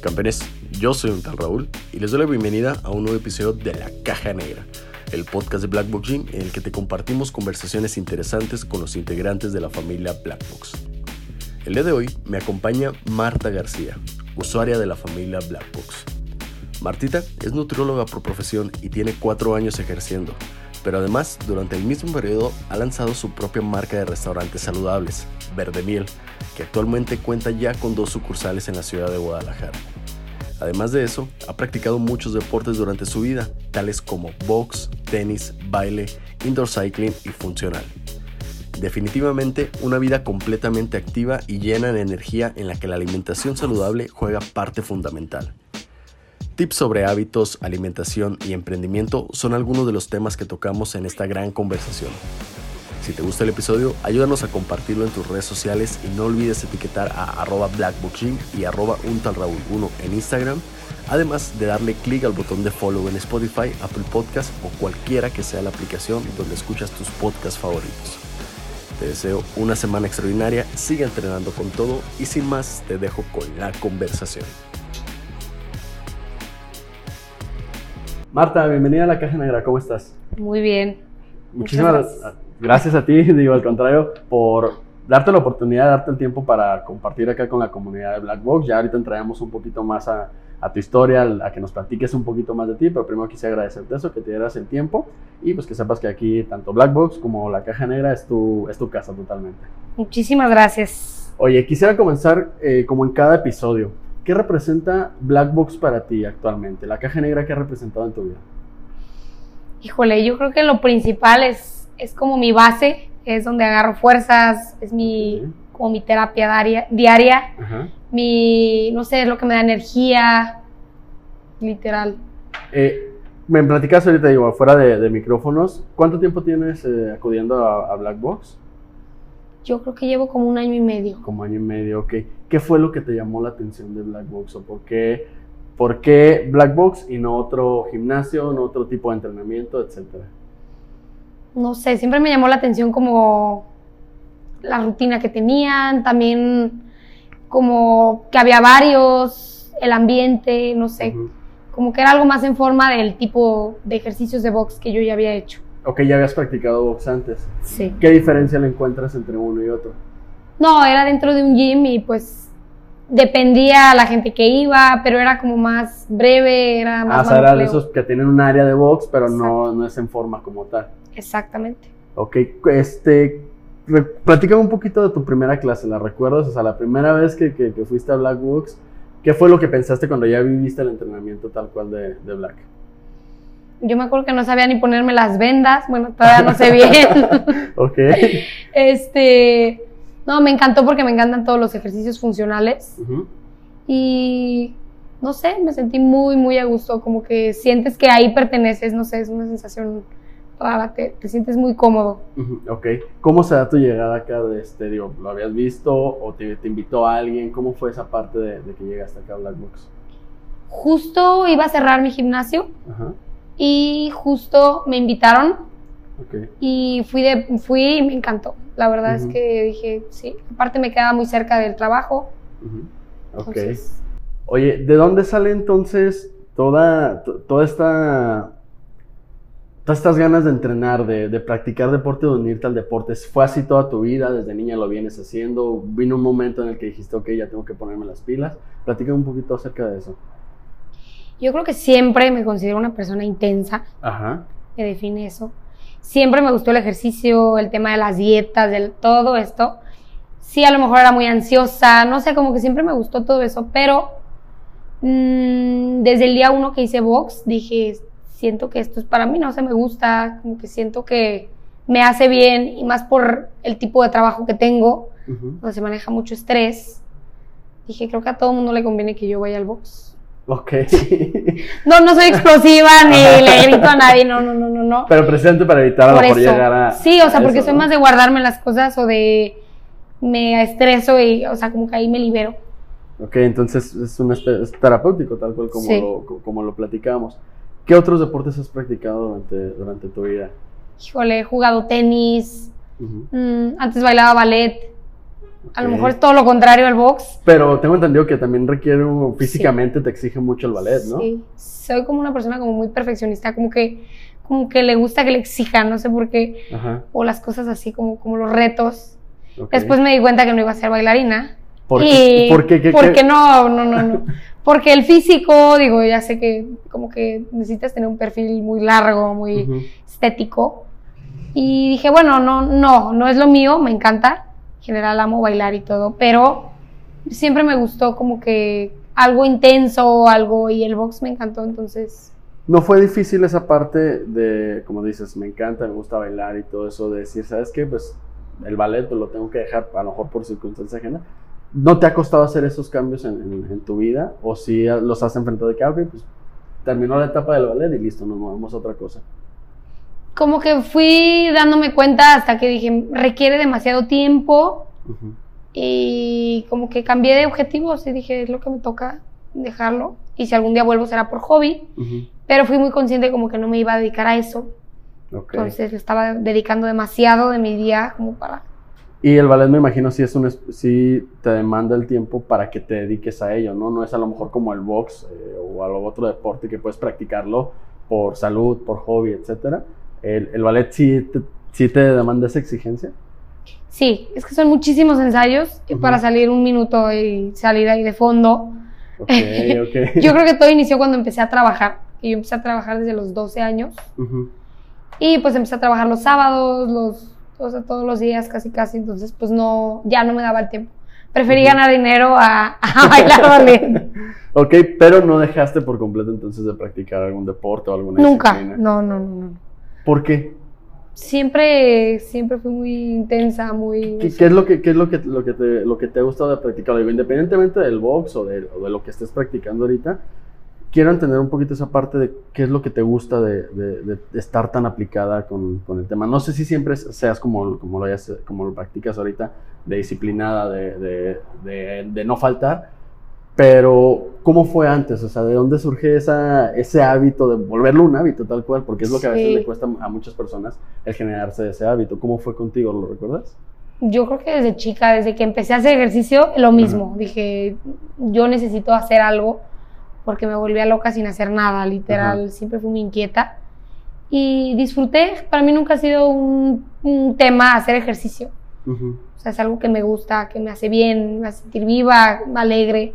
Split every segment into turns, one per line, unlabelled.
Campeones, yo soy un tal Raúl y les doy la bienvenida a un nuevo episodio de La Caja Negra, el podcast de Blackbox Gym en el que te compartimos conversaciones interesantes con los integrantes de la familia Blackbox. El día de hoy me acompaña Marta García, usuaria de la familia Blackbox. Martita es nutrióloga por profesión y tiene cuatro años ejerciendo, pero además durante el mismo periodo ha lanzado su propia marca de restaurantes saludables, Verde Miel, que actualmente cuenta ya con dos sucursales en la ciudad de Guadalajara. Además de eso, ha practicado muchos deportes durante su vida, tales como box, tenis, baile, indoor cycling y funcional. Definitivamente una vida completamente activa y llena de energía en la que la alimentación saludable juega parte fundamental. Tips sobre hábitos, alimentación y emprendimiento son algunos de los temas que tocamos en esta gran conversación. Si te gusta el episodio, ayúdanos a compartirlo en tus redes sociales y no olvides etiquetar a arroba blackbookgym y arroba untalraúl1 en Instagram, además de darle clic al botón de follow en Spotify, Apple Podcast o cualquiera que sea la aplicación donde escuchas tus podcasts favoritos. Te deseo una semana extraordinaria, sigue entrenando con todo y sin más te dejo con la conversación. Marta, bienvenida a la Caja Negra, ¿cómo estás?
Muy bien.
Muchísimas gracias. gracias a ti, digo al contrario, por darte la oportunidad, darte el tiempo para compartir acá con la comunidad de Black Box. Ya ahorita entraremos un poquito más a, a, tu historia, a que nos platiques un poquito más de ti, pero primero quisiera agradecerte eso, que te dieras el tiempo y pues que sepas que aquí tanto Black Box como la Caja Negra es tu, es tu casa totalmente.
Muchísimas gracias.
Oye, quisiera comenzar eh, como en cada episodio. ¿Qué representa Black Box para ti actualmente? La Caja Negra, ¿qué ha representado en tu vida?
Híjole, yo creo que lo principal es, es como mi base, es donde agarro fuerzas, es mi, como mi terapia diaria, diaria,
Ajá.
mi, no sé, es lo que me da energía, literal.
Eh, me platicas ahorita, digo, fuera de, de micrófonos, ¿cuánto tiempo tienes eh, acudiendo a, a Black Box?
Yo creo que llevo como un año y medio.
Como año y medio, ok. ¿Qué fue lo que te llamó la atención de Black Box? ¿O por qué, por qué Black Box y no otro gimnasio, no otro tipo de entrenamiento, etcétera?
No sé, siempre me llamó la atención como la rutina que tenían, también como que había varios, el ambiente, no sé, como que era algo más en forma del tipo de ejercicios de box que yo ya había hecho.
Ok, ya habías practicado box antes.
Sí.
¿Qué diferencia le encuentras entre uno y otro?
No, era dentro de un gym y pues dependía la gente que iba, pero era como más breve, era
Ah,
más
o sea, eran
manupleo.
esos que tienen un área de box, pero no, no es en forma como tal.
Exactamente.
Ok, este, platícame un poquito de tu primera clase, ¿la recuerdas? O sea, la primera vez que, que- que fuiste a Black Box, ¿qué fue lo que pensaste cuando ya viviste el entrenamiento tal cual de, de Black?
Yo me acuerdo que no sabía ni ponerme las vendas, bueno, todavía no sé bien.
Ok.
este, no, me encantó porque me encantan todos los ejercicios funcionales
Ujú.
y no sé, me sentí muy, muy a gusto, como que sientes que ahí perteneces, no sé, es una sensación rara, te, te sientes muy cómodo.
Ujú, Ok. ¿Cómo se da tu llegada acá de este, digo, ¿lo habías visto o te, te invitó a alguien? ¿Cómo fue esa parte de, de que llegaste acá a Black Box?
Justo iba a cerrar mi gimnasio
Ajá.
Y justo me invitaron y fui de fui y me encantó. La verdad es que dije, sí, aparte me quedaba muy cerca del trabajo.
Ok.
entonces,
Oye, ¿de dónde sale entonces toda, to- toda esta, todas estas ganas de entrenar, de, de practicar deporte, de unirte al deporte? ¿Fue así toda tu vida? ¿Desde niña lo vienes haciendo? ¿Vino un momento en el que dijiste, ok, ya tengo que ponerme las pilas? Platícame un poquito acerca de eso.
Yo creo que siempre me considero una persona intensa,
Ajá.
me define eso. Siempre me gustó el ejercicio, el tema de las dietas, del todo esto. Sí, a lo mejor era muy ansiosa, no sé, como que siempre me gustó todo eso, pero mm, desde el día uno que hice box dije, siento que esto es para mí, no sé, me gusta, como que siento que me hace bien y más por el tipo de trabajo que tengo, donde se maneja mucho estrés. Dije, creo que a todo mundo le conviene que yo vaya al box.
Ok.
No, no soy explosiva ni le grito a nadie, no, no, no, no, no.
Pero presente para evitar a lo
Por
mejor llegar a.
Sí, o sea, porque
eso,
soy
¿no?
más de guardarme las cosas o de me estreso y, o sea, como que ahí me libero.
Ok, entonces es, un es terapéutico, tal cual como,
Sí.
lo, co- como lo platicamos. ¿Qué otros deportes has practicado durante, durante tu vida?
Híjole, he jugado tenis, Mm, antes bailaba ballet. A lo mejor es todo lo contrario al box.
Pero tengo entendido que también requiere, físicamente te exige mucho el ballet, ¿no? Sí,
soy como una persona como muy perfeccionista, como que, como que le gusta que le exijan, no sé por qué. O las cosas así, como, como los retos. Después me di cuenta que no iba a ser bailarina.
¿Por qué? ¿Por qué?
porque no, no, no, no. Porque el físico, digo, ya sé que como que necesitas tener un perfil muy largo, muy estético. Y dije, bueno, no, no, no es lo mío, me encanta. En general amo bailar y todo, pero siempre me gustó como que algo intenso, algo, y el box me encantó, entonces...
¿No fue difícil esa parte de, como dices, me encanta, me gusta bailar y todo eso, de decir, ¿sabes qué? Pues el ballet pues, lo tengo que dejar a lo mejor por circunstancia ajena. ¿No te ha costado hacer esos cambios en, tu vida? ¿O si los has enfrentado de que, ah, pues terminó la etapa del ballet y listo, nos movemos a otra cosa?
Como que fui dándome cuenta hasta que dije, requiere demasiado tiempo. Y como que cambié de objetivos y dije, es lo que me toca dejarlo. Y si algún día vuelvo será por hobby. Pero fui muy consciente como que no me iba a dedicar a eso. Entonces le estaba dedicando demasiado de mi día como para...
Y el ballet me imagino si es un si te demanda el tiempo para que te dediques a ello, ¿no? No es a lo mejor como el box eh, o algún otro deporte que puedes practicarlo por salud, por hobby, etcétera, ¿El, ballet sí te, te demanda esa exigencia?
Sí, es que son muchísimos ensayos para salir un minuto y salir ahí de fondo. yo creo que todo inició cuando empecé a trabajar. Y yo empecé a trabajar desde los 12 años. Y pues empecé a trabajar los sábados, los, o sea, todos los días casi casi. Entonces pues no, ya no me daba el tiempo. Preferí ganar dinero a, bailar ballet.
ok, pero no dejaste por completo entonces de practicar algún deporte o alguna
Nunca, no, no, no. no.
¿Por qué?
Siempre, siempre fui muy intensa, muy...
¿Qué, es lo que, qué es lo que, lo que, te, lo que te ha gustado de practicar? independientemente del box o de, lo que estés practicando ahorita, quiero entender un poquito esa parte de qué es lo que te gusta de, de, estar tan aplicada con, con, el tema. No sé si siempre seas como, como, lo, como lo practicas ahorita, de disciplinada, de, de no faltar, pero, ¿cómo fue antes? O sea, ¿de dónde surge esa, ese hábito de volverlo un hábito tal cual? Porque es lo que a veces le cuesta a muchas personas el generarse ese hábito. ¿Cómo fue contigo? ¿Lo recuerdas?
Yo creo que desde chica, desde que empecé a hacer ejercicio, lo mismo. Dije, yo necesito hacer algo porque me volvía loca sin hacer nada, literal. Siempre fui muy inquieta. Y disfruté. Para mí nunca ha sido un, tema hacer ejercicio. O sea, es algo que me gusta, que me hace bien, me hace sentir viva, alegre.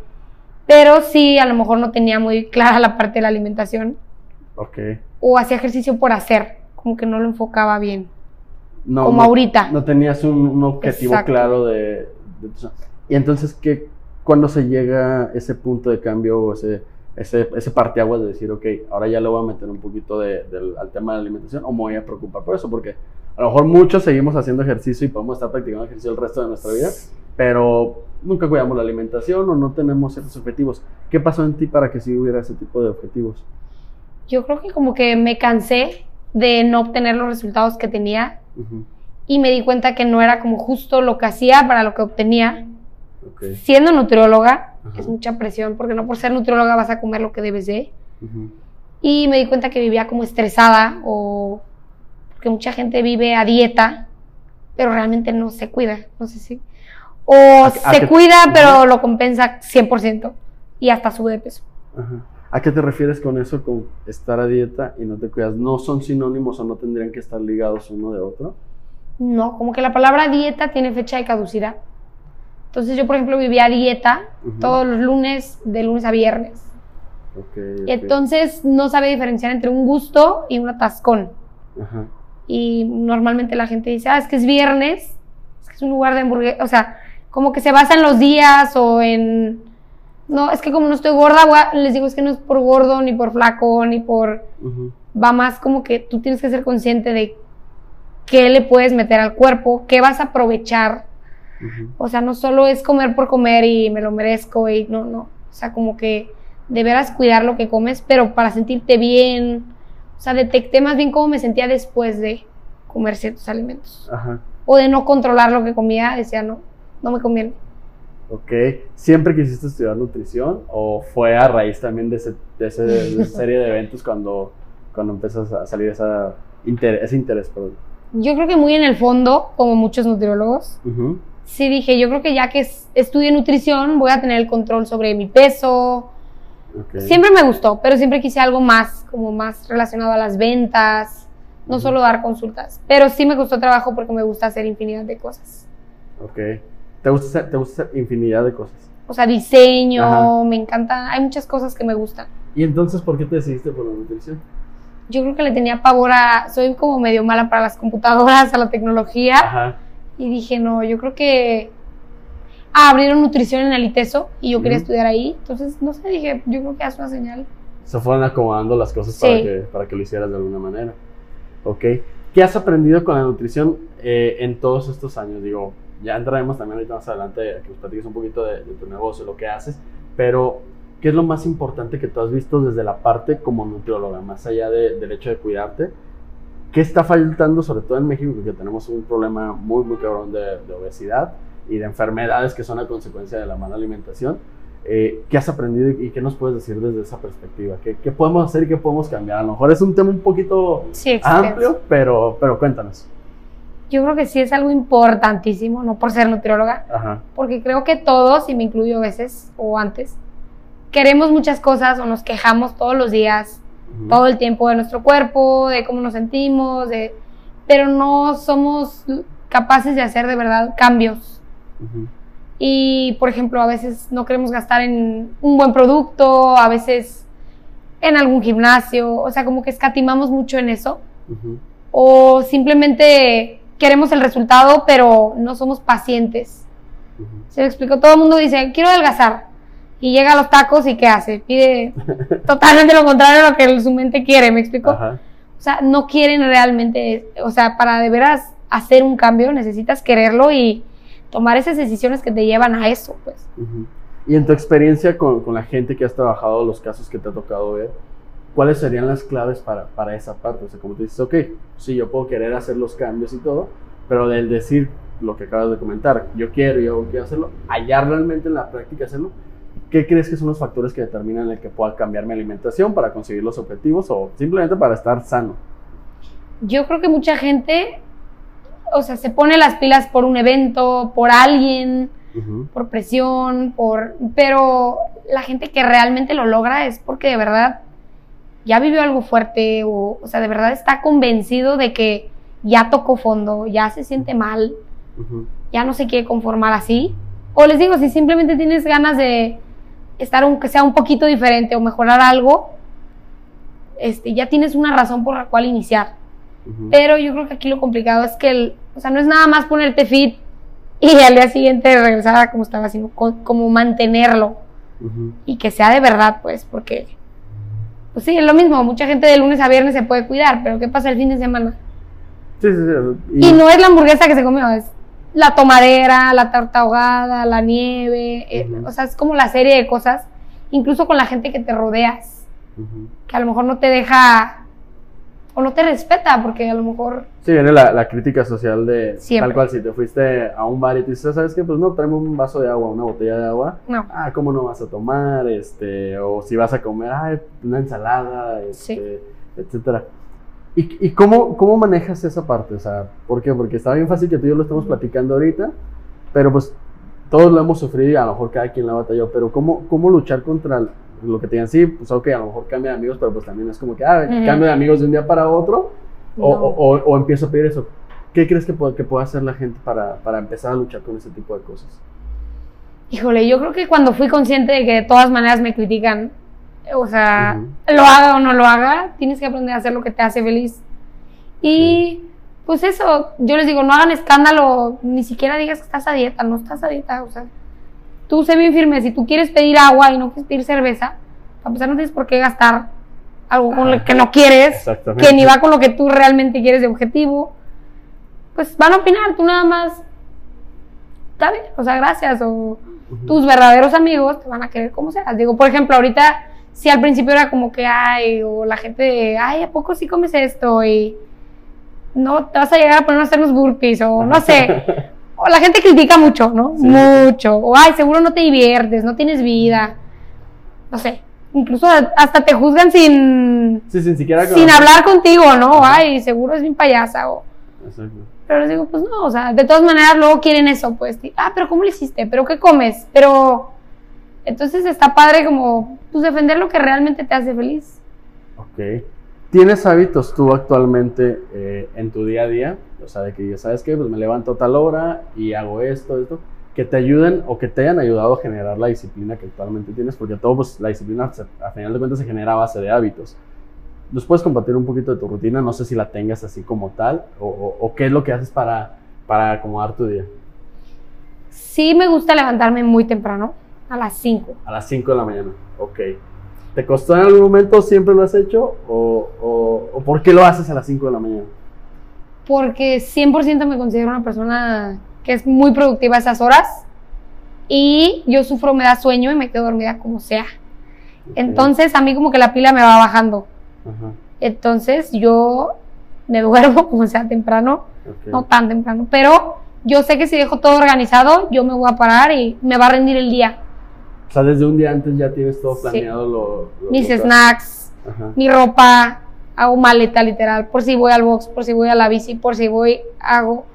Pero sí, a lo mejor no tenía muy clara la parte de la alimentación.
Ok.
O hacía ejercicio por hacer, como que no lo enfocaba bien. No, como ahorita.
No tenías un, objetivo claro de, Y entonces, ¿qué, ¿cuándo se llega ese punto de cambio, ese, ese, ese parteaguas de decir, ok, ahora ya le voy a meter un poquito de, al tema de la alimentación o me voy a preocupar por eso? Porque a lo mejor muchos seguimos haciendo ejercicio y podemos estar practicando ejercicio el resto de nuestra vida, pero nunca cuidamos la alimentación o no tenemos ciertos objetivos. ¿Qué pasó en ti para que sí hubiera ese tipo de objetivos?
Yo creo que como que me cansé de no obtener los resultados que tenía y me di cuenta que no era como justo lo que hacía para lo que obtenía. Siendo nutrióloga, es mucha presión porque no por ser nutrióloga vas a comer lo que debes de. Y me di cuenta que vivía como estresada o que mucha gente vive a dieta, pero realmente no se cuida. No sé si o se cuida, pero lo compensa 100% y hasta sube de peso.
¿A qué te refieres con eso, con estar a dieta y no te cuidas? ¿No son sinónimos o no tendrían que estar ligados uno de otro?
No, como que la palabra dieta tiene fecha de caducidad. Entonces yo, por ejemplo, vivía a dieta todos los lunes, de lunes a viernes. Okay, Entonces no sabe diferenciar entre un gusto y un atascón. Y normalmente la gente dice, ah, es que es viernes, es que es un lugar de hamburguesa, o sea, como que se basa en los días o en... No, es que como no estoy gorda, les digo, es que no es por gordo, ni por flaco, ni por... Va más como que tú tienes que ser consciente de qué le puedes meter al cuerpo, qué vas a aprovechar. O sea, no solo es comer por comer y me lo merezco y no, no. O sea, como que deberás cuidar lo que comes, pero para sentirte bien. O sea, detecté más bien cómo me sentía después de comer ciertos alimentos. O de no controlar lo que comía, decía, no, no me conviene.
Ok, ¿siempre quisiste estudiar nutrición o fue a raíz también de, ese, esa serie de eventos cuando, cuando empezas a salir esa ese interés?
yo creo que muy en el fondo, como muchos nutriólogos,
Ujú.
sí dije, yo creo que ya que es- estudié nutrición, voy a tener el control sobre mi peso. Siempre me gustó, pero siempre quise algo más, como más relacionado a las ventas, no solo dar consultas. Pero sí me gustó trabajo porque me gusta hacer infinidad de cosas.
Ok. ¿Te gusta, hacer, te gusta infinidad de cosas?
O sea, diseño,
Ajá.
me encanta, hay muchas cosas que me gustan.
¿Y entonces por qué te decidiste por la nutrición?
Yo creo que le tenía pavor a, soy como medio mala para las computadoras, a la tecnología.
Ajá.
Y dije, no, yo creo que ah, abrieron nutrición en el ITESO y yo quería estudiar ahí. Entonces, no sé, dije, yo creo que es una señal.
Se fueron acomodando las cosas
Sí.
para, que, para que lo hicieras de alguna manera. Ok. ¿Qué has aprendido con la nutrición eh, en todos estos años? Digo, ya entraremos también ahorita más adelante a que nos platiques un poquito de, de tu negocio, lo que haces, pero ¿qué es lo más importante que tú has visto desde la parte como nutrióloga, más allá de- del hecho de cuidarte? ¿Qué está faltando, sobre todo en México, que tenemos un problema muy, muy cabrón de, de obesidad y de enfermedades que son a consecuencia de la mala alimentación? Eh, ¿Qué has aprendido y, qué nos puedes decir desde esa perspectiva? ¿Qué, qué podemos hacer y qué podemos cambiar? A lo mejor es un tema un poquito
Sí,
amplio, pero, pero cuéntanos.
Yo creo que sí es algo importantísimo, no por ser nutrióloga,
Ajá.
porque creo que todos, y me incluyo a veces o antes, queremos muchas cosas o nos quejamos todos los días, todo el tiempo de nuestro cuerpo, de cómo nos sentimos, de, pero no somos capaces de hacer de verdad cambios. Y, por ejemplo, a veces no queremos gastar en un buen producto, a veces en algún gimnasio, o sea, como que escatimamos mucho en eso. O simplemente queremos el resultado, pero no somos pacientes. Se me explicó, todo el mundo dice, quiero adelgazar. Y llega a los tacos y ¿qué hace? Pide totalmente lo contrario a lo que su mente quiere, ¿me explico? O sea, no quieren realmente, o sea, para de veras hacer un cambio necesitas quererlo y tomar esas decisiones que te llevan a eso, pues.
Ujú. Y en tu experiencia con, con la gente que has trabajado, los casos que te ha tocado ver, ¿cuáles serían las claves para, para esa parte? O sea, como tú dices, ok, sí, yo puedo querer hacer los cambios y todo, pero del decir lo que acabas de comentar, yo quiero, yo quiero hacerlo, hallar realmente en la práctica hacerlo, ¿qué crees que son los factores que determinan el que pueda cambiar mi alimentación para conseguir los objetivos o simplemente para estar sano?
Yo creo que mucha gente, o sea, se pone las pilas por un evento, por alguien, por presión, por... Pero la gente que realmente lo logra es porque de verdad ya vivió algo fuerte o, o sea, de verdad está convencido de que ya tocó fondo, ya se siente mal, ya no se quiere conformar así. O les digo, si simplemente tienes ganas de estar aunque sea un poquito diferente o mejorar algo, este, ya tienes una razón por la cual iniciar. Pero yo creo que aquí lo complicado es que, el, o sea, no es nada más ponerte fit y al día siguiente regresar a como estaba, sino co- como mantenerlo y que sea de verdad, pues, porque, pues sí, es lo mismo, mucha gente de lunes a viernes se puede cuidar, pero ¿qué pasa el fin de semana?
Sí, sí, sí.
Y no es la hamburguesa que se comió, es la tomadera, la tarta ahogada, la nieve, eh, o sea, es como la serie de cosas, incluso con la gente que te rodeas, que a lo mejor no te deja o no te respeta, porque a lo mejor
Sí, viene la, la crítica social de
Siempre.
tal cual, si te fuiste a un bar y te dices, ¿sabes qué? Pues no, tráeme un vaso de agua, una botella de agua.
no.
Ah, ¿cómo no vas a tomar? Este, o si vas a comer, ah, una ensalada,
Sí.
este, etcétera. ¿Y, y cómo, cómo manejas esa parte? O sea, ¿por qué? Porque está bien fácil que tú y yo lo estamos platicando ahorita, pero pues todos lo hemos sufrido y a lo mejor cada quien la batalló, pero ¿cómo, cómo luchar contra el- lo que te digan? Sí, pues ok, a lo mejor cambia de amigos, pero pues también es como que, ah,
Ujú.
cambio de amigos de un día para otro, o,
No.
o, o- o empiezo a pedir eso. ¿Qué crees que puede, que pueda hacer la gente para, para empezar a luchar con ese tipo de cosas?
Híjole, yo creo que cuando fui consciente de que de todas maneras me critican, o sea,
Ujú.
lo haga o no lo haga, tienes que aprender a hacer lo que te hace feliz. Y pues eso, yo les digo, no hagan escándalo, ni siquiera digas que estás a dieta, no estás a dieta, o sea, tú sé bien firme, si tú quieres pedir agua y no quieres pedir cerveza, a pesar no tienes por qué gastar algo con lo que no quieres, que ni va con lo que tú realmente quieres de objetivo, pues van a opinar, tú nada más, está bien, o sea, gracias, o tus verdaderos amigos te van a querer como seas. Digo, por ejemplo, ahorita, si al principio era como que, ay, o la gente de, ay, ¿a poco sí comes esto? Y no, te vas a llegar a poner a hacer unos burpees, o no sé. O la gente critica mucho, ¿no?
Sí.
Mucho. O, ay, seguro no te diviertes, no tienes vida. No sé. Incluso hasta te juzgan sin,
Sí, sin siquiera...
sin hablar contigo, ¿no? Ay, seguro es bien payasa. O,
Exacto.
Pero les digo, pues no, o sea, de todas maneras luego quieren eso, pues, ah, pero ¿cómo lo hiciste? ¿Pero qué comes? Pero, entonces está padre como, pues, defender lo que realmente te hace feliz.
Ok. ¿Tienes hábitos tú actualmente eh, en tu día a día? O sea, de que ya sabes que pues me levanto a tal hora y hago esto, esto, que te ayuden o que te hayan ayudado a generar la disciplina que actualmente tienes, porque todo, pues la disciplina a final de cuentas se genera a base de hábitos. ¿Nos puedes compartir un poquito de tu rutina? No sé si la tengas así como tal, o, o- o qué es lo que haces para, para acomodar tu día.
Sí me gusta levantarme muy temprano, a las 5.
A las 5 de la mañana, ok. ¿Te costó en algún momento? ¿Siempre lo has hecho? ¿O, o- o por qué lo haces a las 5 de la mañana?
porque 100% me considero una persona que es muy productiva a esas horas y yo sufro, me da sueño y me quedo dormida como sea. Entonces a mí como que la pila me va bajando.
Ajá,
Entonces yo me duermo como sea temprano, no tan temprano, pero yo sé que si dejo todo organizado, yo me voy a parar y me va a rendir el día.
O sea, desde un día antes ya tienes todo
Sí.
planeado lo, lo-
Mis
lo-
snacks,
Ajá.
mi ropa, hago maleta literal, por si voy al box, por si voy a la bici, por si voy, hago,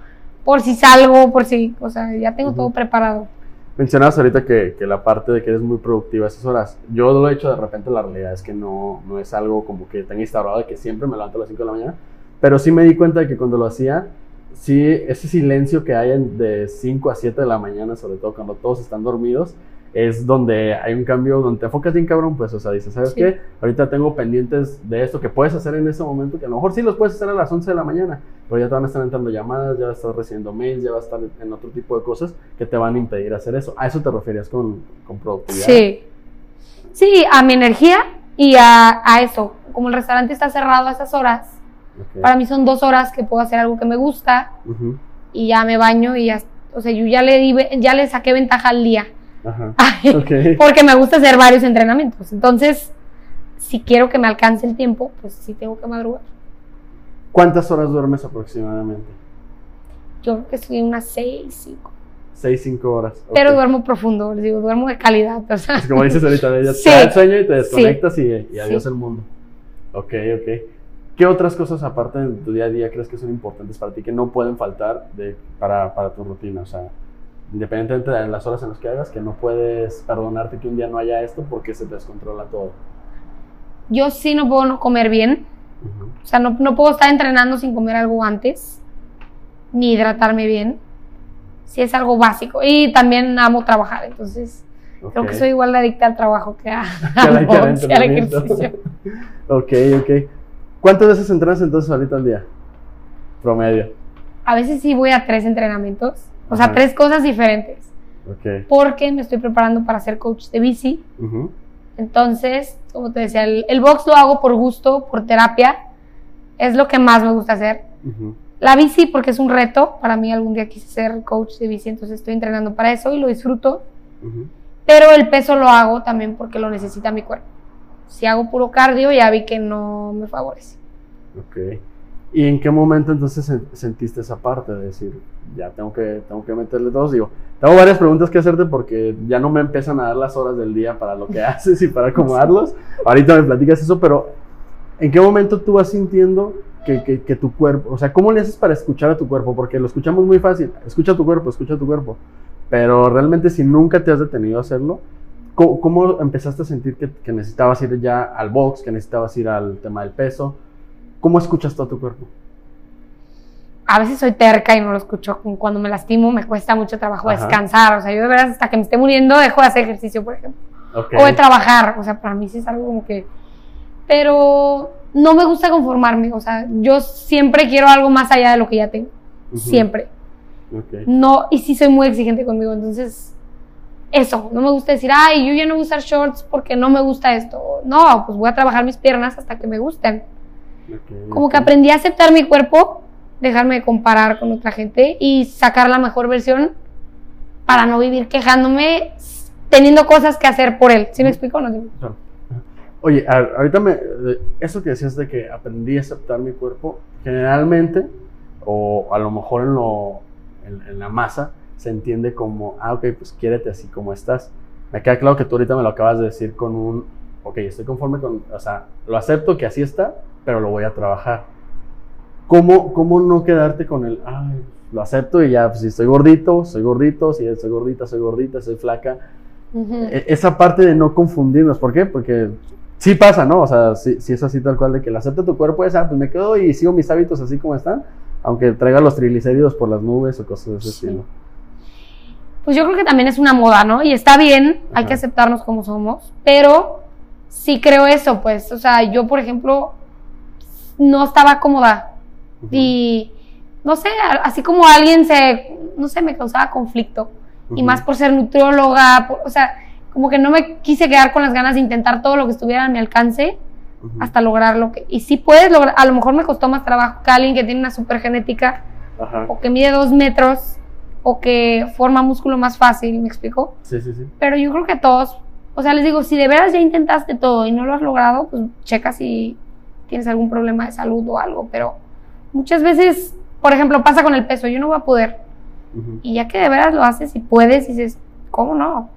por si salgo, por si, o sea, ya tengo todo preparado.
Mencionabas ahorita que, que la parte de que eres muy productiva a esas horas. Yo lo he hecho de repente, la realidad es que no, no es algo como que tenga instaurado de que siempre me levanto a las 5 de la mañana. Pero sí me di cuenta de que cuando lo hacía, sí, ese silencio que hay de 5 a 7 de la mañana, sobre todo cuando todos están dormidos, es donde hay un cambio, donde te enfocas bien cabrón, pues, o sea, dices, ¿sabes
Sí.
qué? Ahorita tengo pendientes de esto que puedes hacer en ese momento, que a lo mejor sí los puedes hacer a las 11 de la mañana, pero ya te van a estar entrando llamadas, ya vas a estar recibiendo mails, ya vas a estar en otro tipo de cosas que te van a impedir hacer eso. ¿A eso te referías con, con productividad?
Sí. Sí, a mi energía y a, a eso. Como el restaurante está cerrado a esas horas, para mí son dos horas que puedo hacer algo que me gusta y ya me baño y ya, o sea, yo ya le, di, ya le saqué ventaja al día.
Ajá.
Ay,
Ok.
Porque me gusta hacer varios entrenamientos. Entonces, si quiero que me alcance el tiempo, pues sí tengo que madrugar.
¿Cuántas horas duermes aproximadamente?
Yo creo que soy unas 6, 5.
6, 5 horas.
Pero duermo profundo, les digo, duermo de calidad. O sea,
Es como dices ahorita, ya
Sí.
te da el sueño y te
Sí.
desconectas y, y adiós
Sí.
el mundo. Ok, ok. ¿Qué otras cosas aparte de tu día a día crees que son importantes para ti que no pueden faltar de, para, para tu rutina? O sea, independientemente de las horas en las que hagas, que no puedes perdonarte que un día no haya esto porque se te descontrola todo.
yo sí no puedo no comer bien.
Ujú.
O sea, no, no puedo estar entrenando sin comer algo antes, ni hidratarme bien. Sí es algo básico. Y también amo trabajar, entonces creo
Ok.
que soy igual de adicta al trabajo que, a,
al-
ejercicio.
ok, ok. ¿Cuántas veces entrenas entonces ahorita al día? Promedio.
A veces sí voy a tres entrenamientos, o sea,
Ajá.
tres cosas diferentes, porque me estoy preparando para ser coach de bici. Entonces, como te decía, el, el box lo hago por gusto, por terapia. Es lo que más me gusta hacer. La bici, porque es un reto. Para mí, algún día quise ser coach de bici, entonces estoy entrenando para eso y lo disfruto. Pero el peso lo hago también porque lo necesita mi cuerpo. Si hago puro cardio, ya vi que no me favorece.
Ok. ¿Y en qué momento entonces sen- sentiste esa parte de decir, ya tengo que, tengo que meterle dos? Digo, tengo varias preguntas que hacerte porque ya no me empiezan a dar las horas del día para lo que haces y para acomodarlos. Ahorita me platicas eso, pero ¿en qué momento tú vas sintiendo que, que- tu cuerpo, o sea, ¿cómo le haces para escuchar a tu cuerpo? Porque lo escuchamos muy fácil, escucha tu cuerpo, escucha tu cuerpo. Pero realmente si nunca te has detenido a hacerlo, ¿cómo, cómo empezaste a sentir que, que necesitabas ir ya al box, que necesitabas ir al tema del peso? ¿Cómo escuchas todo tu cuerpo?
A veces soy terca y no lo escucho. Cuando me lastimo, me cuesta mucho trabajo
Ajá.
descansar. O sea, yo de verdad, hasta que me esté muriendo, dejo de hacer ejercicio, por ejemplo. O de trabajar, o sea, para mí sí es algo como que... Pero no me gusta conformarme, o sea, yo siempre quiero algo más allá de lo que ya tengo, siempre. No, y sí soy muy exigente conmigo, entonces, eso, no me gusta decir, ay, yo ya no voy a usar shorts porque no me gusta esto. No, pues voy a trabajar mis piernas hasta que me gusten.
Ok,
Como
ok.
que aprendí a aceptar mi cuerpo, dejarme de comparar con otra gente y sacar la mejor versión para no vivir quejándome teniendo cosas que hacer por él. ¿Sí me explico o no?
Claro. Oye, a- ahorita me, eh, eso que decías de que aprendí a aceptar mi cuerpo, generalmente, o a lo mejor en, lo, en, en la masa, se entiende como, ah, ok, pues quiérete así como estás. Me queda claro que tú ahorita me lo acabas de decir con un, ok, estoy conforme con, o sea, lo acepto que así está, pero lo voy a trabajar. ¿cómo, ¿cómo no quedarte con el, ay, lo acepto y ya, pues, si estoy gordito, soy gordito, si soy gordita, soy gordita, soy flaca? E- Esa parte de no confundirnos, ¿por qué? Porque sí pasa, ¿no? O sea, sí es así tal cual de que acepta tu cuerpo es, ah, pues me quedo y sigo mis hábitos así como están, aunque traiga los triglicéridos por las nubes o cosas de ese
Sí.
estilo.
Pues yo creo que también es una moda, ¿no? Y está bien, hay que aceptarnos como somos, pero sí creo eso, pues, o sea, yo, por ejemplo, no estaba cómoda y, no sé, así como alguien se, no sé, me causaba conflicto, y más por ser nutrióloga, por- o sea, como que no me quise quedar con las ganas de intentar todo lo que estuviera a mi alcance hasta lograr lo que, y sí puedes lograr, a lo mejor me costó más trabajo que alguien que tiene una super genética,
Ajá.
o que mide dos metros, o que forma músculo más fácil, ¿me explico?
Sí, sí, sí.
Pero yo creo que todos, o sea, les digo, si de veras ya intentaste todo y no lo has logrado, pues checa si tienes algún problema de salud o algo. Pero muchas veces, por ejemplo, pasa con el peso, yo no voy a poder. Y ya que de veras lo haces y puedes, y dices, ¿cómo no?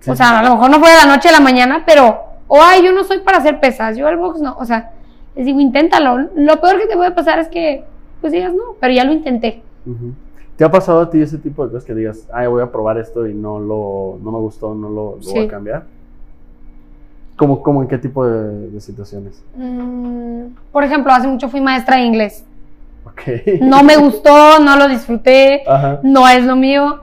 Sí,
o sea, a lo mejor no fue de la noche a la mañana, pero, o ay, yo no soy para hacer pesas, yo el box no. O sea, les digo, inténtalo. Lo peor que te puede pasar es que, pues digas, no, pero ya lo intenté.
¿Te ha pasado a ti ese tipo de cosas que digas, ay, voy a probar esto y no lo, no me gustó, no lo, lo voy a cambiar? ¿Cómo, cómo en qué tipo de, de situaciones?
Mm, por ejemplo, hace mucho fui maestra de inglés.
Ok.
No me gustó, no lo disfruté,
Ajá.
no es lo mío.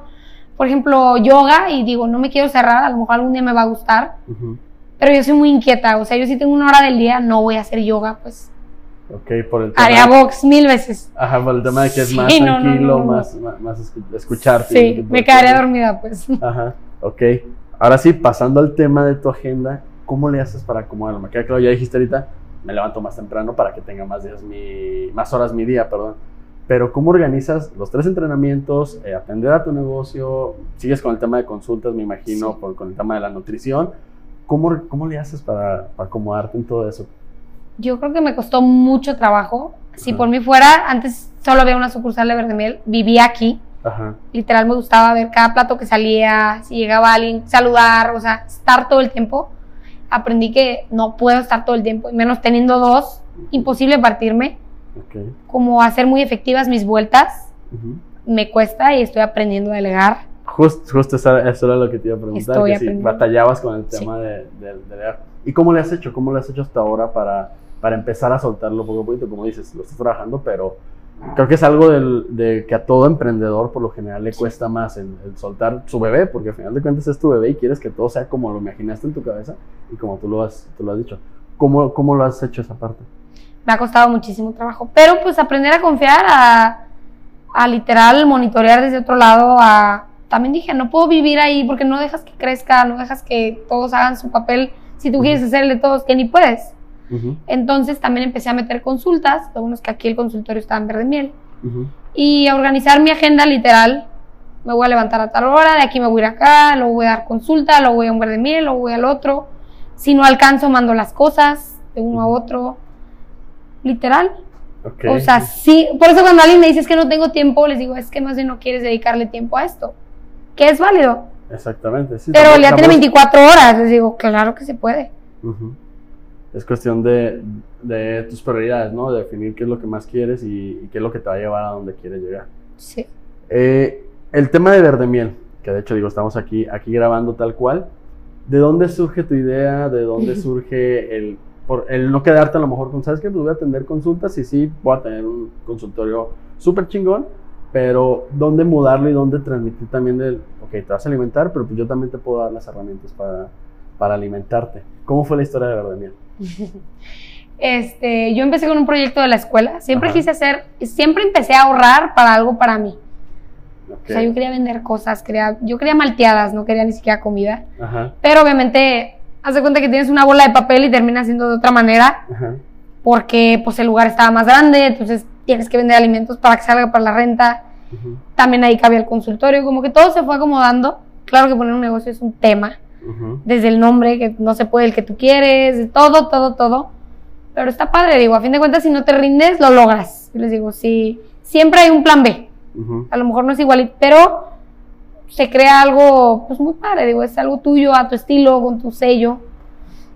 Por ejemplo, yoga y digo, no me quiero cerrar, a lo mejor algún día me va a gustar,
Ujú.
pero yo soy muy inquieta, o sea, yo si tengo una hora del día no voy a hacer yoga, pues
Ok, por el tema.
haría box mil veces.
Ajá, por el tema de que es
Sí,
más
no,
tranquilo,
no, no.
Más, más, más escu- escucharte.
Sí, me quedaría dormida, pues.
Ajá, ok. Ahora sí, pasando al tema de tu agenda, ¿cómo le haces para acomodarlo? Me queda claro, ya dijiste ahorita, me levanto más temprano para que tenga más días mi, más horas mi día, perdón. Pero ¿cómo organizas los tres entrenamientos, eh, atender a tu negocio? Sigues con el tema de consultas, me imagino,
Sí.
por- con el tema de la nutrición. ¿Cómo, cómo le haces para, para acomodarte en todo eso?
Yo creo que me costó mucho trabajo. Si
Ajá.
por mí fuera, antes solo había una sucursal de Verde Miel, vivía aquí.
Ajá,
Literal me gustaba ver cada plato que salía, si llegaba alguien, saludar, o sea, estar todo el tiempo. Aprendí que no puedo estar todo el tiempo, y menos teniendo dos, imposible partirme.
ok.
Como hacer muy efectivas mis vueltas,
ujú.
me cuesta y estoy aprendiendo a delegar.
Just- justo eso era, eso era lo que te iba a preguntar,
Estoy
que si batallabas con el
Sí.
tema de, de, de leer. ¿Y cómo le has hecho? ¿Cómo le has hecho hasta ahora para, para empezar a soltarlo poco a poquito? Como dices, lo estás trabajando, pero creo que es algo del- de que a todo emprendedor por lo general le cuesta más el, el soltar su bebé, porque al final de cuentas es tu bebé y quieres que todo sea como lo imaginaste en tu cabeza y como tú lo has, tú lo has dicho. ¿Cómo, ¿Cómo lo has hecho esa parte?
Me ha costado muchísimo trabajo, pero pues aprender a confiar, a, a literal monitorear desde otro lado, a... También dije, no puedo vivir ahí porque no dejas que crezca, no dejas que todos hagan su papel. Si tú quieres hacer el de todos, que ni puedes.
Ujú,
Entonces también empecé a meter consultas, lo bueno es que aquí el consultorio está en verde miel,
ujú,
y a organizar mi agenda literal. Me voy a levantar a tal hora, de aquí me voy a ir acá, luego voy a dar consulta, luego voy a un verde miel, luego voy al otro. Si no alcanzo, mando las cosas de uno a
Ujú.
otro. Literal.
ok.
O sea, sí. Por eso cuando alguien me dice es que no tengo tiempo, les digo, es que más bien no quieres dedicarle tiempo a esto. Que es válido.
Exactamente. sí,
Pero ya tiene
tampoco-
24 horas. Les digo, claro que se puede.
Ujú. Es cuestión de, de tus prioridades, ¿no? De definir qué es lo que más quieres y, y qué es lo que te va a llevar a donde quieres llegar.
Sí.
Eh, el tema de verde miel, que de hecho digo, estamos aquí, aquí grabando tal cual. ¿De dónde surge tu idea? ¿De dónde surge el, por, el no quedarte a lo mejor con, ¿sabes qué? Pues voy a atender consultas y sí, voy a tener un consultorio súper chingón, pero ¿dónde mudarlo y dónde transmitir también del, ok, te vas a alimentar, pero pues yo también te puedo dar las herramientas para, para alimentarte? ¿Cómo fue la historia de verde miel?
Este, yo empecé con un proyecto de la escuela. Siempre
Ajá.
quise hacer, siempre empecé a ahorrar para algo para mí.
Ok.
O sea, yo quería vender cosas, quería, yo quería malteadas, no quería ni siquiera comida.
Ajá,
Pero obviamente, haz de cuenta que tienes una bola de papel y termina siendo de otra manera,
ajá,
porque pues el lugar estaba más grande, entonces tienes que vender alimentos para que salga para la renta. También ahí cabía el consultorio, como que todo se fue acomodando. Claro que poner un negocio es un tema, desde el nombre, que no se puede el que tú quieres, todo, todo, todo. Pero está padre, digo, a fin de cuentas, si no te rindes, lo logras. Yo les digo, sí, siempre hay un plan B.
Ujú,
A lo mejor no es igual, pero se crea algo, pues muy padre, digo, es algo tuyo, a tu estilo, con tu sello.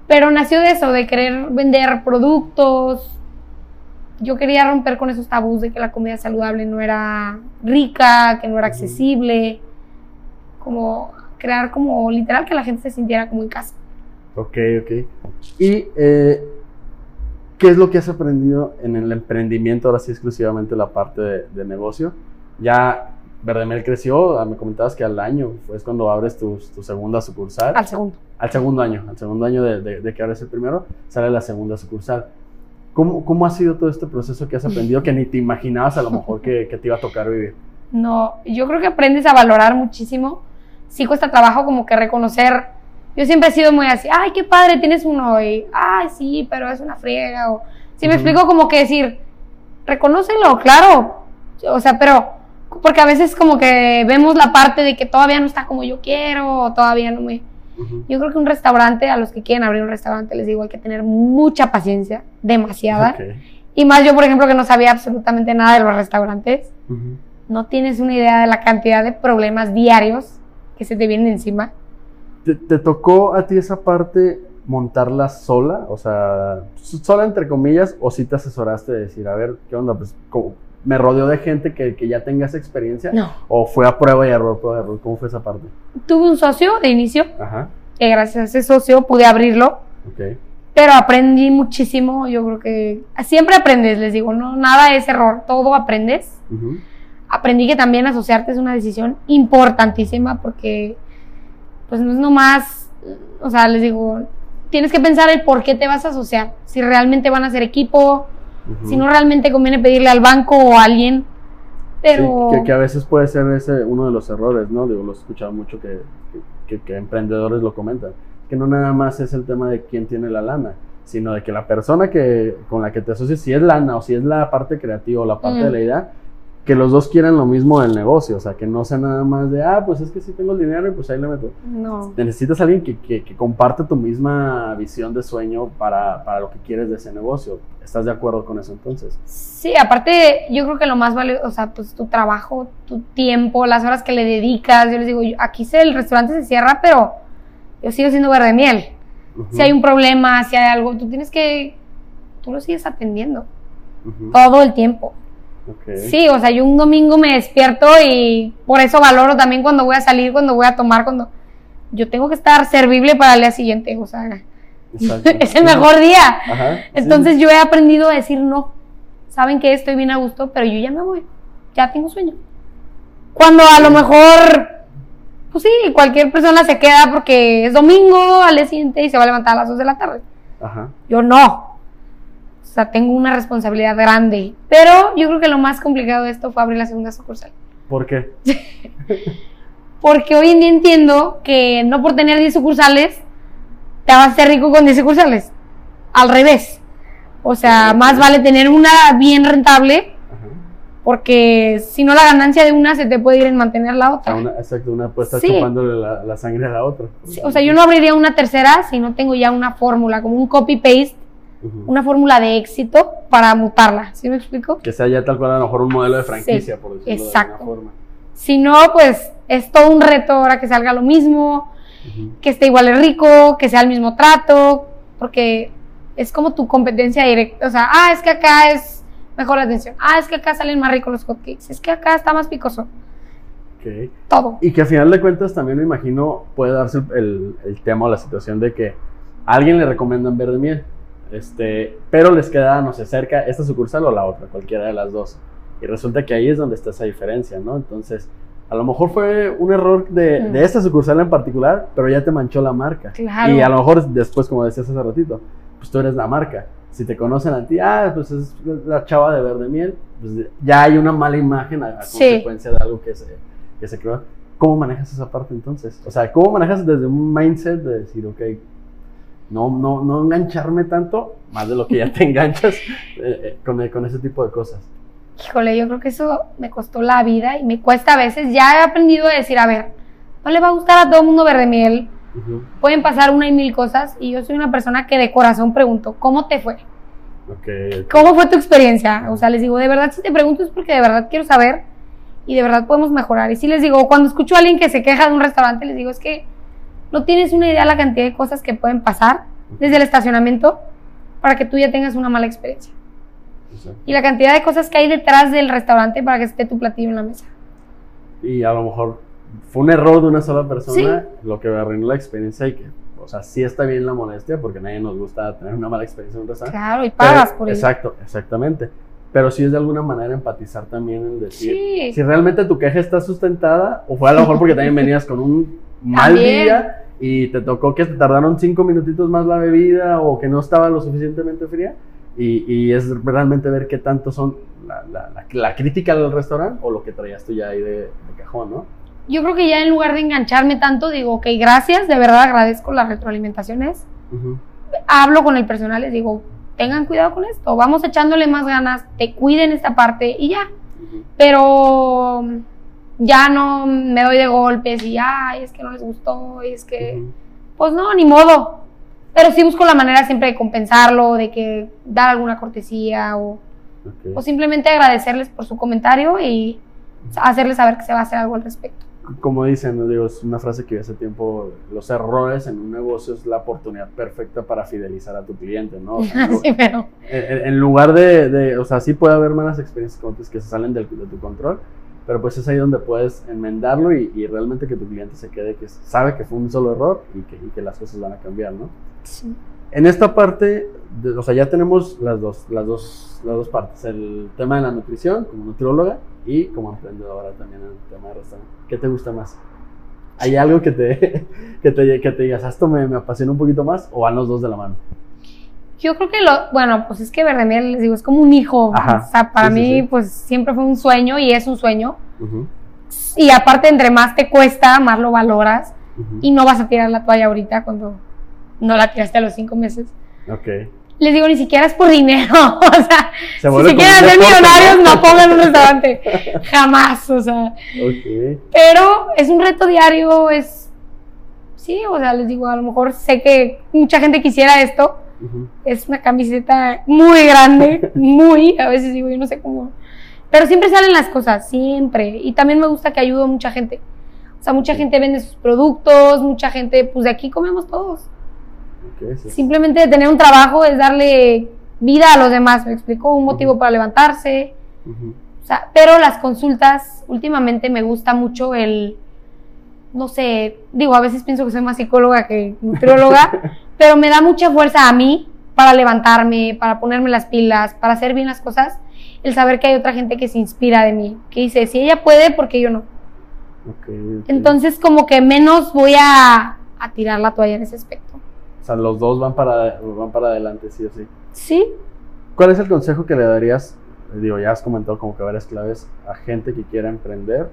Pero nació de eso, de querer vender productos, yo quería romper con esos tabús de que la comida saludable no era rica, que no era accesible, como crear como literal que la gente se sintiera como en casa.
Ok, ok. ¿Y eh, qué es lo que has aprendido en el emprendimiento, ahora sí exclusivamente la parte de, de negocio? Ya Verdemel creció, ah, me comentabas que al año es cuando abres tu, tu segunda sucursal.
Al segundo.
Al segundo año, al segundo año de, de- de que abres el primero, sale la segunda sucursal. ¿Cómo, ¿Cómo ha sido todo este proceso que has aprendido que ni te imaginabas a lo mejor que, que te iba a tocar vivir?
No, yo creo que aprendes a valorar muchísimo. Sí cuesta trabajo como que reconocer. Yo siempre he sido muy así, ay, qué padre, tienes uno y, ay, sí, pero es una friega. O, si me
Ujú.
explico como que decir, reconócelo, claro. O sea, pero, porque a veces como que vemos la parte de que todavía no está como yo quiero, o todavía no me... Yo creo que un restaurante, a los que quieren abrir un restaurante, les digo, hay que tener mucha paciencia, demasiada. Y más yo, por ejemplo, que no sabía absolutamente nada de los restaurantes no tienes una idea de la cantidad de problemas diarios que se te vienen encima.
¿Te, te tocó a ti esa parte montarla sola? O sea, sola entre comillas, o si te asesoraste de decir, a ver, ¿qué onda? Pues me rodeo de gente que, que ya tenga esa experiencia.
No.
¿O fue a prueba y error, prueba y error? ¿Cómo fue esa parte?
Tuve un socio de inicio,
Ajá,
que gracias a ese socio pude abrirlo,
ok.
pero aprendí muchísimo. Yo creo que siempre aprendes, les digo, no, nada es error, todo aprendes.
Ujú.
Aprendí que también asociarte es una decisión importantísima porque, pues no es nomás, o sea, les digo, tienes que pensar el por qué te vas a asociar, si realmente van a ser equipo, si no realmente conviene pedirle al banco o a alguien. Pero
Sí, que, que a veces puede ser ese uno de los errores, ¿no? Digo, lo he escuchado mucho que, que, que emprendedores lo comentan. Que no nada más es el tema de quién tiene la lana, sino de que la persona que, con la que te asocias, si es lana o si es la parte creativa o la parte
Mm.
de la idea, que los dos quieran lo mismo del negocio. O sea, que no sea nada más de, ah, pues es que sí tengo el dinero y pues ahí le meto.
no.
Necesitas a alguien que, que, que comparte tu misma visión de sueño para, para lo que quieres de ese negocio. ¿Estás de acuerdo con eso entonces?
Sí, aparte, yo creo que lo más valioso, o sea, pues tu trabajo, tu tiempo, las horas que le dedicas. Yo les digo, yo- aquí se- el restaurante se cierra, pero yo sigo siendo verde miel. Si hay un problema, si hay algo, tú tienes que, tú lo sigues atendiendo todo el tiempo. Sí, o sea, yo un domingo me despierto y por eso valoro también cuando voy a salir, cuando voy a tomar, cuando yo tengo que estar servible para el día siguiente, o sea,
Exacto.
es el mejor día.
Ajá, sí.
Entonces yo he aprendido a decir no. Saben que estoy bien a gusto, pero yo ya me voy. Ya tengo sueño. Cuando a lo mejor, pues sí, cualquier persona se queda porque es domingo al día siguiente y se va a levantar a las 2 de la tarde.
Ajá.
Yo no. O sea, tengo una responsabilidad grande. Pero yo creo que lo más complicado de esto fue abrir la segunda sucursal.
¿Por qué?
Porque hoy en día entiendo que no por tener 10 sucursales te vas a hacer rico con 10 sucursales. Al revés. O sea, más vale tener una bien rentable
Ajá.
porque si no la ganancia de una se te puede ir en mantener la otra.
una, exacto, una pues está
Sí.
chupándole la, la sangre a la otra.
Sí, O sea, yo no abriría una tercera si no tengo ya una fórmula, como un copy-paste, Una fórmula de éxito para mutarla. ¿Sí me explico?
Que sea ya tal cual a lo mejor un modelo de franquicia,
Sí,
por decirlo
exacto.
de alguna forma.
Si no, pues es todo un reto ahora que salga lo mismo, que esté igual de rico, que sea el mismo trato, porque es como tu competencia directa. O sea, ah, es que acá es mejor la atención. Ah, es que acá salen más ricos los hotcakes. Es que acá está más picoso.
Ok.
Todo.
Y que al final de cuentas también me imagino puede darse el, el- el tema o la situación de que a alguien le recomiendan verde miel, este, pero les queda, no sé, cerca esta sucursal o la otra, cualquiera de las dos. Y resulta que ahí es donde está esa diferencia, ¿no? Entonces, a lo mejor fue un error de,
Mm.
de esta sucursal en particular, pero ya te manchó la marca.
Claro.
Y a lo mejor después, como decías hace ratito, pues tú eres la marca. Si te conocen a ti, ah, pues es la chava de verde miel, pues ya hay una mala imagen a, a
Sí.
consecuencia de algo que se, que se creó. ¿Cómo manejas esa parte entonces? O sea, ¿cómo manejas desde un mindset de decir, ok, no, no, no engancharme tanto, más de lo que ya te enganchas eh, eh, con, con ese tipo de cosas?
Híjole, yo creo que eso me costó la vida y me cuesta a veces. Ya he aprendido a decir, a ver, no le va a gustar a todo el mundo verde miel.
Ujú,
Pueden pasar una y mil cosas y yo soy una persona que de corazón pregunto, ¿cómo te fue?
ok,
¿Cómo fue tu experiencia? O sea, les digo, de verdad, si te pregunto es porque de verdad quiero saber y de verdad podemos mejorar. Y si les digo, cuando escucho a alguien que se queja de un restaurante, les digo, es que no tienes una idea de la cantidad de cosas que pueden pasar desde el estacionamiento para que tú ya tengas una mala experiencia.
Exacto.
Y la cantidad de cosas que hay detrás del restaurante para que esté tu platillo en la mesa.
Y a lo mejor fue un error de una sola persona lo que arruinó la experiencia y que, o sea, sí está bien la molestia porque a nadie nos gusta tener una mala experiencia en un restaurante.
Claro, y pagas
Pero-
por ello.
Exacto, exactamente. Pero sí es de alguna manera empatizar también en decir
Sí.
si realmente tu queja está sustentada o fue a lo mejor porque también venías con un mal
También.
día y te tocó que te tardaron cinco minutitos más la bebida o que no estaba lo suficientemente fría y, y es realmente ver qué tanto son la, la- la- la crítica del restaurante o lo que traías tú ya ahí de, de cajón, ¿no?
Yo creo que ya en lugar de engancharme tanto, digo, ok, gracias, de verdad agradezco las retroalimentaciones.
Ujú.
Hablo con el personal, les digo, tengan cuidado con esto, vamos echándole más ganas, te cuiden esta parte y ya.
Ujú.
Pero ya no me doy de golpes y, ay, es que no les gustó, y es que, pues no, ni modo. Pero sí busco la manera siempre de compensarlo, de que dar alguna cortesía o,
Ok.
o simplemente agradecerles por su comentario y hacerles saber que se va a hacer algo al respecto.
como dicen, ¿no? digo, es una frase que vi hace tiempo, los errores en un negocio es la oportunidad perfecta para fidelizar a tu cliente, ¿no? O sea,
sí, pero
en, en- lugar de, de- o sea, sí puede haber malas experiencias que se salen del- de tu control, pero pues es ahí donde puedes enmendarlo y, y realmente que tu cliente se quede, que sabe que fue un solo error y que, y que las cosas van a cambiar, ¿no?
sí.
En esta parte, de- o sea, ya tenemos las dos, las dos, las dos partes, el tema de la nutrición como nutrióloga y como emprendedora también en el tema de restaurante. ¿Qué te gusta más? ¿Hay algo que te, que te, que te digas, "Ah, esto me, me apasiona un poquito más o van los dos de la mano?
Yo creo que lo, bueno, pues es que Verdemiel, les digo, es como un hijo.
Ajá.
O sea, para
Sí,
mí,
sí.
pues siempre fue un sueño y es un sueño.
Ujú,
Y aparte, entre más te cuesta, más lo valoras. Y no vas a tirar la toalla ahorita cuando no la tiraste a los cinco meses.
Ok.
Les digo, ni siquiera es por dinero. O sea,
Se
si se quieren hacer millonarios, no pongan un restaurante. Jamás, o sea.
Ok.
Pero es un reto diario, es... Sí, o sea, les digo, a lo mejor sé que mucha gente quisiera esto. Es una camiseta muy grande, muy, a veces digo, yo no sé cómo. Pero siempre salen las cosas, siempre. Y también me gusta que ayudo a mucha gente. O sea, mucha gente vende sus productos, mucha gente, pues de aquí comemos todos.
Sí.
Simplemente tener un trabajo es darle vida a los demás, me explicó, un motivo para levantarse. O sea, pero las consultas, últimamente me gusta mucho el, no sé, digo, a veces pienso que soy más psicóloga que nutrióloga, pero me da mucha fuerza a mí para levantarme, para ponerme las pilas, para hacer bien las cosas, el saber que hay otra gente que se inspira de mí, que dice, si ella puede, ¿por qué yo no?
Ok, ok.
Entonces, como que menos voy a, a tirar la toalla en ese aspecto.
O sea, los dos van para, van para adelante, sí o sí.
Sí,
¿Cuál es el consejo que le darías? Digo, ya has comentado como que varias claves a gente que quiera emprender,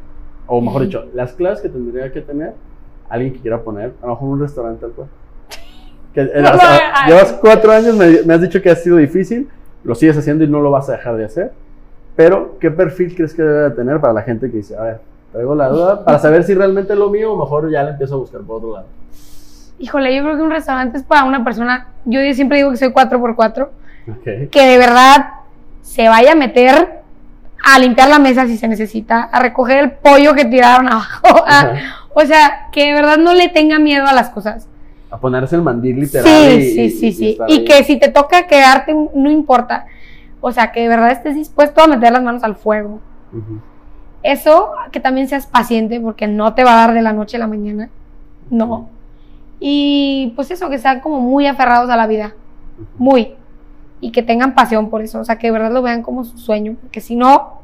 o mejor dicho, las claves que tendría que tener alguien que quiera poner, a lo mejor un restaurante tal cual. Que,
No
sea,
hagas.
llevas cuatro años, me, me has dicho que ha sido difícil, lo sigues haciendo y no lo vas a dejar de hacer, pero ¿qué perfil crees que debe de tener para la gente que dice, a ver, traigo la duda para saber si realmente es lo mío o mejor ya le empiezo a buscar por otro lado?
híjole, yo creo que un restaurante es para una persona, yo siempre digo que soy 4x4,
Ok.
que de verdad se vaya a meter a limpiar la mesa si se necesita, a recoger el pollo que tiraron abajo, a-
Ajá.
o sea, que de verdad no le tenga miedo a las cosas.
A ponerse el mandil literal.
Sí,
y-
sí, sí,
y
sí. Y que si te toca quedarte, no importa. O sea, que de verdad estés dispuesto a meter las manos al fuego. Eso, que también seas paciente porque no te va a dar de la noche a la mañana. No. Y pues eso, que sean como muy aferrados a la vida. Muy. Y que tengan pasión por eso. O sea, que de verdad lo vean como su sueño. Porque si no,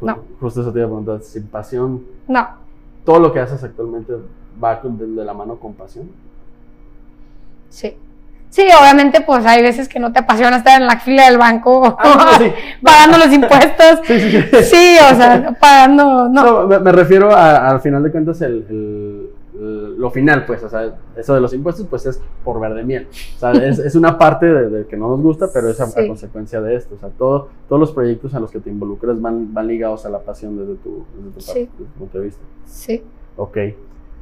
No.
Justo eso te iba a preguntar, sin pasión,
no.
todo lo que haces actualmente va de, la mano con pasión.
Sí. Sí, obviamente, pues hay veces que no te apasiona estar en la fila del banco
Ah, no, sí.
pagando los impuestos.
Sí, sí, sí.
Sí, o sea, pagando, no.
No, me, refiero a- al final de cuentas el, el- el- lo final, pues, o sea, eso de los impuestos, pues es por ver de miel. O sea, es, es una parte de, de que no nos gusta, pero es a, a consecuencia de esto. O sea, todo, todos los proyectos en los que te involucras van, van ligados a la pasión desde tu, desde tu, parte, desde tu punto de vista.
Sí.
Ok.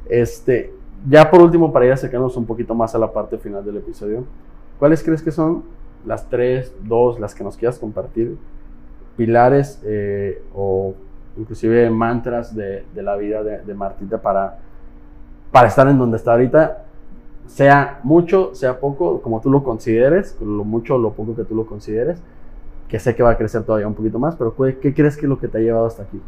Este, ya por último, para ir acercarnos un poquito más a la parte final del episodio, ¿cuáles crees que son las tres, dos, las que nos quieras compartir, pilares eh, o inclusive mantras de, la vida de, de Martita para, para estar en donde está ahorita? Sea mucho, sea poco, como tú lo consideres, lo mucho o lo poco que tú lo consideres, que sé que va a crecer todavía un poquito más, pero ¿qué, qué crees que es lo que te ha llevado hasta aquí?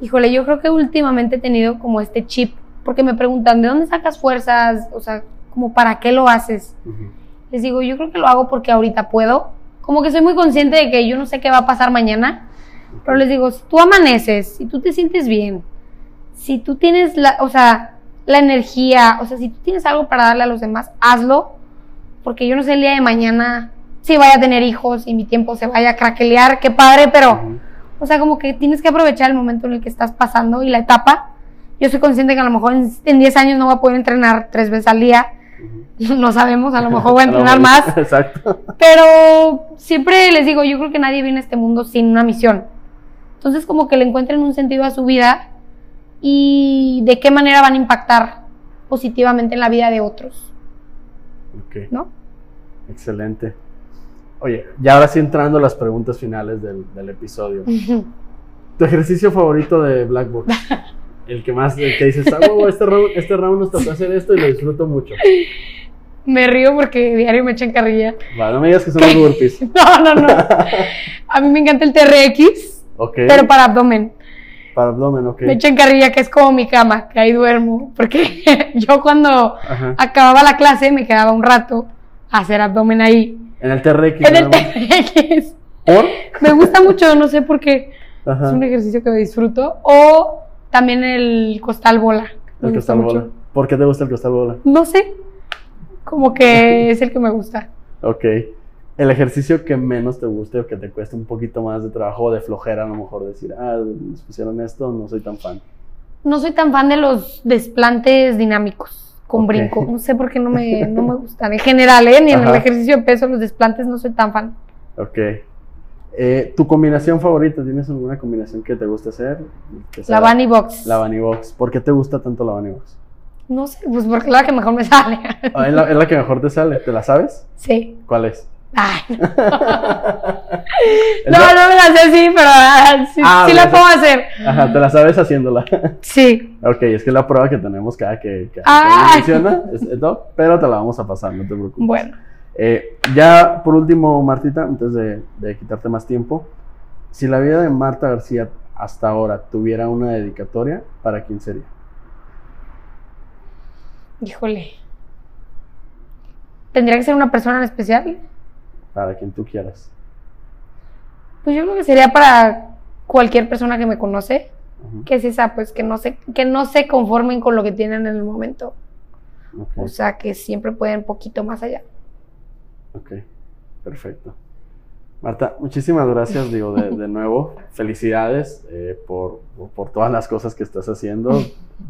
Híjole, yo creo que últimamente he tenido como este chip, porque me preguntan, ¿de dónde sacas fuerzas? O sea, como para qué lo haces. Les digo, yo creo que lo hago porque ahorita puedo. Como que soy muy consciente de que yo no sé qué va a pasar mañana, pero les digo, si tú amaneces, si tú te sientes bien, si tú tienes la, o sea, la energía, o sea, si tú tienes algo para darle a los demás, hazlo, porque yo no sé el día de mañana si vaya a tener hijos y mi tiempo se vaya a craquelear, qué padre, pero. O sea, como que tienes que aprovechar el momento en el que estás pasando y la etapa. Yo soy consciente que a lo mejor en, en 10 años no voy a poder entrenar tres veces al día, no sabemos, a lo mejor voy a entrenar más.
Exacto.
Pero siempre les digo, yo creo que nadie viene a este mundo sin una misión. Entonces como que le encuentren un sentido a su vida y de qué manera van a impactar positivamente en la vida de otros,
Ok.
¿no?
Excelente. Oye, ya ahora sí entrando a las preguntas finales del, del episodio. ¿Tu ejercicio favorito de Black Box? El que más, el que dices, ah, este round, este round nos tocó hacer esto y lo disfruto mucho.
Me río porque diario me echan carrilla.
Va, no me digas que son los burpees.
No, no, no. A mí me encanta el TRX, pero para abdomen.
Para abdomen, ok.
Me echan carrilla que es como mi cama, que ahí duermo. Porque yo cuando
Ajá.
acababa la clase me quedaba un rato a hacer abdomen ahí.
En el TRX.
En el. TRX.
¿Por?
Me gusta mucho, no sé por qué.
Ajá.
Es un ejercicio que disfruto. O también el costal bola. Me
El costal
mucho.
bola. ¿Por qué te gusta el costal bola?
No sé. Como que es el que me gusta.
Ok. El ejercicio que menos te guste o que te cueste un poquito más de trabajo o de flojera, a lo mejor decir, ah, nos pusieron esto, no soy tan fan.
No soy tan fan de los desplantes dinámicos con brinco. No sé por qué no me, no me gustan. En general, ¿eh? Ni en el ejercicio de peso, los desplantes no soy tan fan.
Ok. Eh, ¿Tu combinación favorita? ¿Tienes alguna combinación que te guste hacer? Que
La Bunny Box.
La Bunny Box. ¿Por qué te gusta tanto la Bunny Box?
No sé, pues porque es la que mejor me sale.
Ah, es, la, es la que mejor te sale. ¿Te la sabes?
Sí.
¿Cuál es?
Ay, no,
¿Es
no, no me la sé así, pero ah, sí,
Ah,
sí la puedo hacer.
Ajá, te la sabes haciéndola.
Sí.
ok, es que la prueba que tenemos cada que, que
Ay.
menciona, es- es todo, pero te la vamos a pasar, no te preocupes.
Bueno.
Eh, ya por último, Martita, antes de, de quitarte más tiempo, si la vida de Marta García hasta ahora tuviera una dedicatoria, ¿para quién sería?
Híjole. ¿Tendría que ser una persona en especial?
Para quien tú quieras.
Pues yo creo que sería para cualquier persona que me conoce, que es esa, pues que no se, que no se conformen con lo que tienen en el momento. O sea, que siempre pueden un poquito más allá.
ok, perfecto. Marta, muchísimas gracias, digo, de, de nuevo, felicidades eh, por, por todas las cosas que estás haciendo.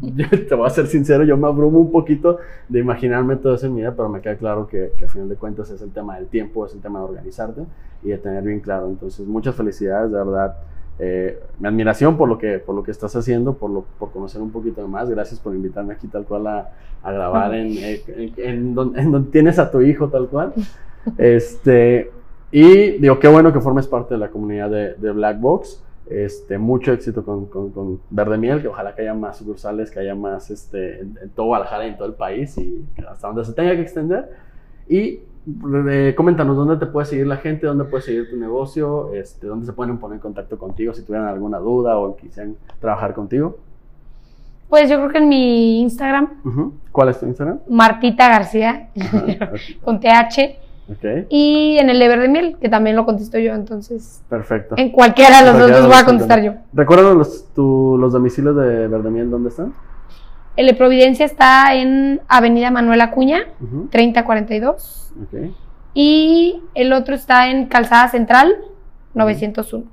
Yo te voy a ser sincero, yo me abrumo un poquito de imaginarme todo eso en mi vida, pero me queda claro que, que a final de cuentas es el tema del tiempo, es el tema de organizarte y de tener bien claro. Entonces, muchas felicidades, de verdad. Eh, mi admiración por lo que por lo que estás haciendo, por lo, por conocer un poquito más. Gracias por invitarme aquí tal cual a, a grabar en, eh, en, en donde, en donde tienes a tu hijo tal cual. Este, y digo, qué bueno que formes parte de la comunidad de, de Black Box. Este, mucho éxito con, con, con Verde Miel, que ojalá que haya más sucursales, que haya más este, en, en todo Guadalajara y en todo el país y hasta donde se tenga que extender. Y eh, coméntanos dónde te puede seguir la gente, dónde puede seguir tu negocio, este, dónde se pueden poner en contacto contigo si tuvieran alguna duda o quisieran trabajar contigo.
Pues yo creo que en mi Instagram,
Ujú. ¿Cuál es tu Instagram?
Martita García, con TH, Y en el de Verde Miel, que también lo contesto yo, entonces
perfecto.
en cualquiera de los dos los
de
voy a contestar yo.
Recuérdanos los, tu- los domicilios de Verdemiel, ¿dónde están?
El de Providencia está en Avenida Manuel Acuña,
Ujú,
3042,
Ok,
y el otro está en Calzada Central, 901.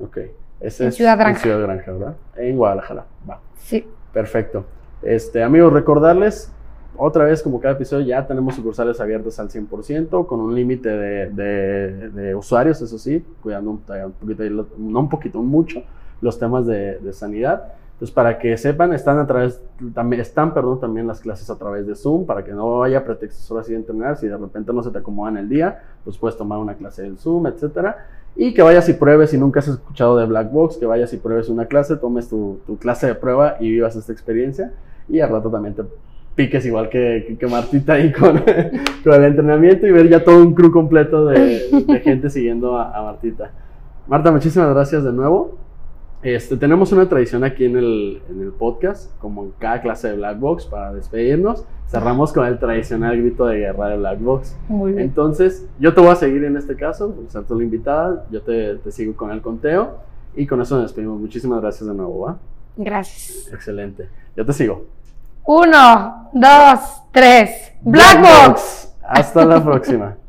ok. Ese
En
es
Ciudad Granja.
En Ciudad Granja, ¿verdad? En Guadalajara. Va.
Sí.
Perfecto. Este, amigos, recordarles, otra vez, como cada episodio, ya tenemos sucursales abiertas al 100%, con un límite de, de- de usuarios, eso sí, cuidando un, un poquito, no un poquito, mucho, los temas de, de sanidad. Entonces, para que sepan, están a través, también, están, perdón, también las clases a través de Zoom, para que no haya pretextos ahora sí de entrenar, si de repente no se te acomoda en el día, pues puedes tomar una clase del Zoom, etcétera. Y que vayas y pruebes, si nunca has escuchado de Black Box, que vayas y pruebes una clase, tomes tu, tu clase de prueba y vivas esta experiencia. Y al rato también te piques igual que, que, Martita ahí con, con, el entrenamiento y ver ya todo un crew completo de, de gente siguiendo a, a Martita. Marta, muchísimas gracias de nuevo. Este, tenemos una tradición aquí en el, en el podcast, como en cada clase de Black Box, para despedirnos. Cerramos con el tradicional grito de guerra de Black Box.
Muy bien.
Entonces, yo te voy a seguir en este caso, por ser tú la invitada. Yo te, te, sigo con el conteo y con eso nos despedimos. Muchísimas gracias de nuevo, ¿va?
Gracias.
Excelente. Yo te sigo.
Uno, dos, tres. Black, Black Box.
Box. Hasta la próxima.